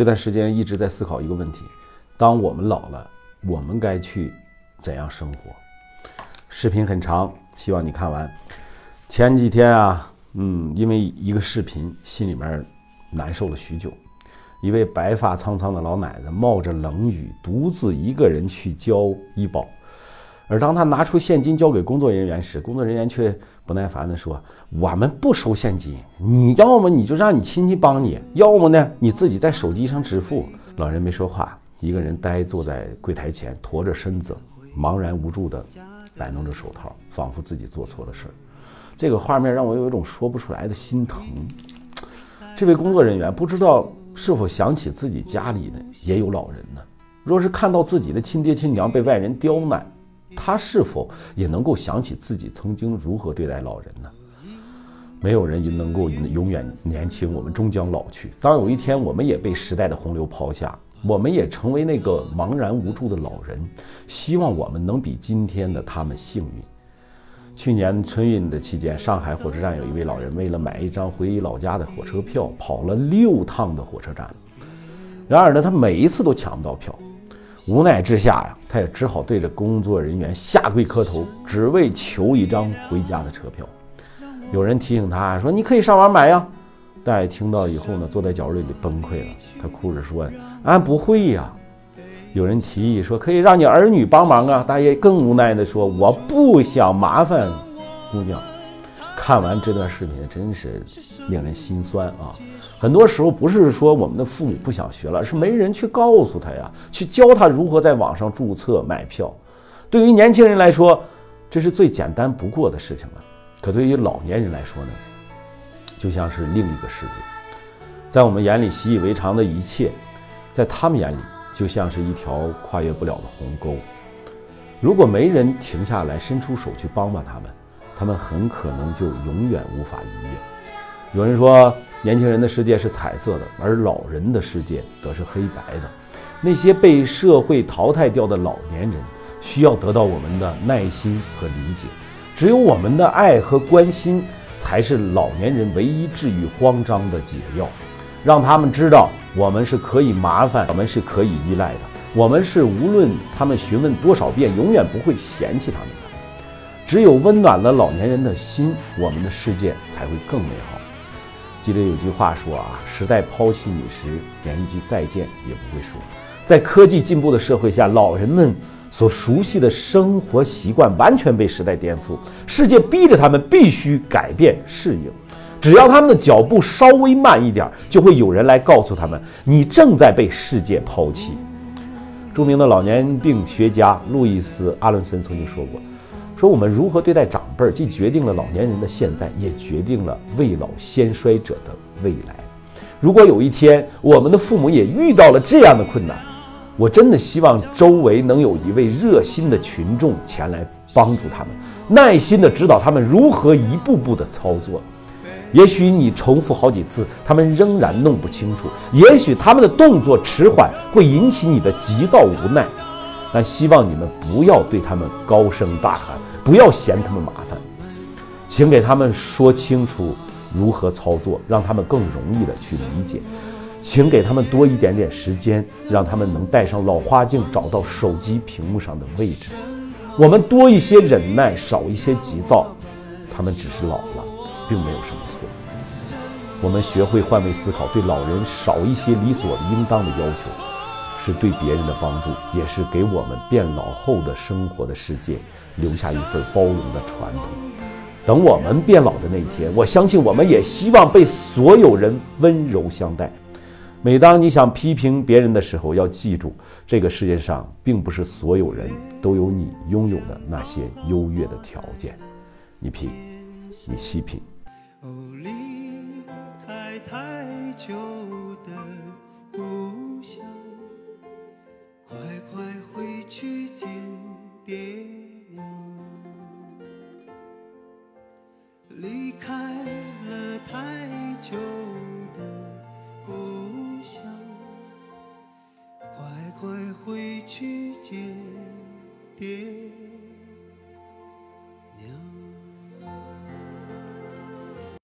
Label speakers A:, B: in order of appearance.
A: 这段时间一直在思考一个问题：当我们老了，我们该去怎样生活？视频很长，希望你看完。前几天啊，嗯，因为一个视频，心里面难受了许久。一位白发苍苍的老奶奶冒着冷雨，独自一个人去交医保。而当他拿出现金交给工作人员时，工作人员却不耐烦地说：“我们不收现金，你要么你就让你亲戚帮你，要么呢你自己在手机上支付。”老人没说话，一个人呆坐在柜台前，驼着身子，茫然无助地摆弄着手套，仿佛自己做错了事儿。这个画面让我有一种说不出来的心疼。这位工作人员不知道是否想起自己家里呢也有老人呢？若是看到自己的亲爹亲娘被外人刁难，他是否也能够想起自己曾经如何对待老人呢？没有人能够永远年轻，我们终将老去。当有一天我们也被时代的洪流抛下，我们也成为那个茫然无助的老人，希望我们能比今天的他们幸运。去年春运的期间，上海火车站有一位老人为了买一张回老家的火车票，跑了六趟的火车站。然而呢，他每一次都抢不到票。无奈之下呀，他也只好对着工作人员下跪磕头，只为求一张回家的车票。有人提醒他说：“你可以上网买呀。”大爷听到以后呢，坐在角落里崩溃了。他哭着说：“俺不会呀。”有人提议说：“可以让你儿女帮忙啊。”大爷更无奈地说：“我不想麻烦姑娘。”看完这段视频，真是令人心酸啊！很多时候不是说我们的父母不想学了，是没人去告诉他呀，去教他如何在网上注册买票。对于年轻人来说，这是最简单不过的事情了。可对于老年人来说呢，就像是另一个世界。在我们眼里习以为常的一切，在他们眼里就像是一条跨越不了的鸿沟。如果没人停下来伸出手去帮帮他们，他们很可能就永远无法逾越。有人说，年轻人的世界是彩色的，而老人的世界则是黑白的。那些被社会淘汰掉的老年人，需要得到我们的耐心和理解。只有我们的爱和关心，才是老年人唯一治愈慌张的解药。让他们知道，我们是可以麻烦，我们是可以依赖的，我们是无论他们询问多少遍，永远不会嫌弃他们的。只有温暖了老年人的心，我们的世界才会更美好。记得有句话说啊，时代抛弃你时，连一句再见也不会说。在科技进步的社会下，老人们所熟悉的生活习惯完全被时代颠覆，世界逼着他们必须改变适应。只要他们的脚步稍微慢一点，就会有人来告诉他们，你正在被世界抛弃。著名的老年病学家路易斯·阿伦森曾经说过。说我们如何对待长辈，既决定了老年人的现在，也决定了未老先衰者的未来。如果有一天我们的父母也遇到了这样的困难，我真的希望周围能有一位热心的群众前来帮助他们，耐心地指导他们如何一步步的操作。也许你重复好几次，他们仍然弄不清楚；也许他们的动作迟缓会引起你的急躁无奈。但希望你们不要对他们高声大喊。不要嫌他们麻烦，请给他们说清楚如何操作，让他们更容易的去理解。请给他们多一点点时间，让他们能戴上老花镜，找到手机屏幕上的位置。我们多一些忍耐，少一些急躁，他们只是老了，并没有什么错。我们学会换位思考，对老人少一些理所应当的要求。是对别人的帮助，也是给我们变老后的生活的世界留下一份包容的传统。等我们变老的那一天，我相信我们也希望被所有人温柔相待。每当你想批评别人的时候，要记住，这个世界上并不是所有人都有你拥有的那些优越的条件。你品，你细品。离开太久离开了太久的故乡快快回去见爹。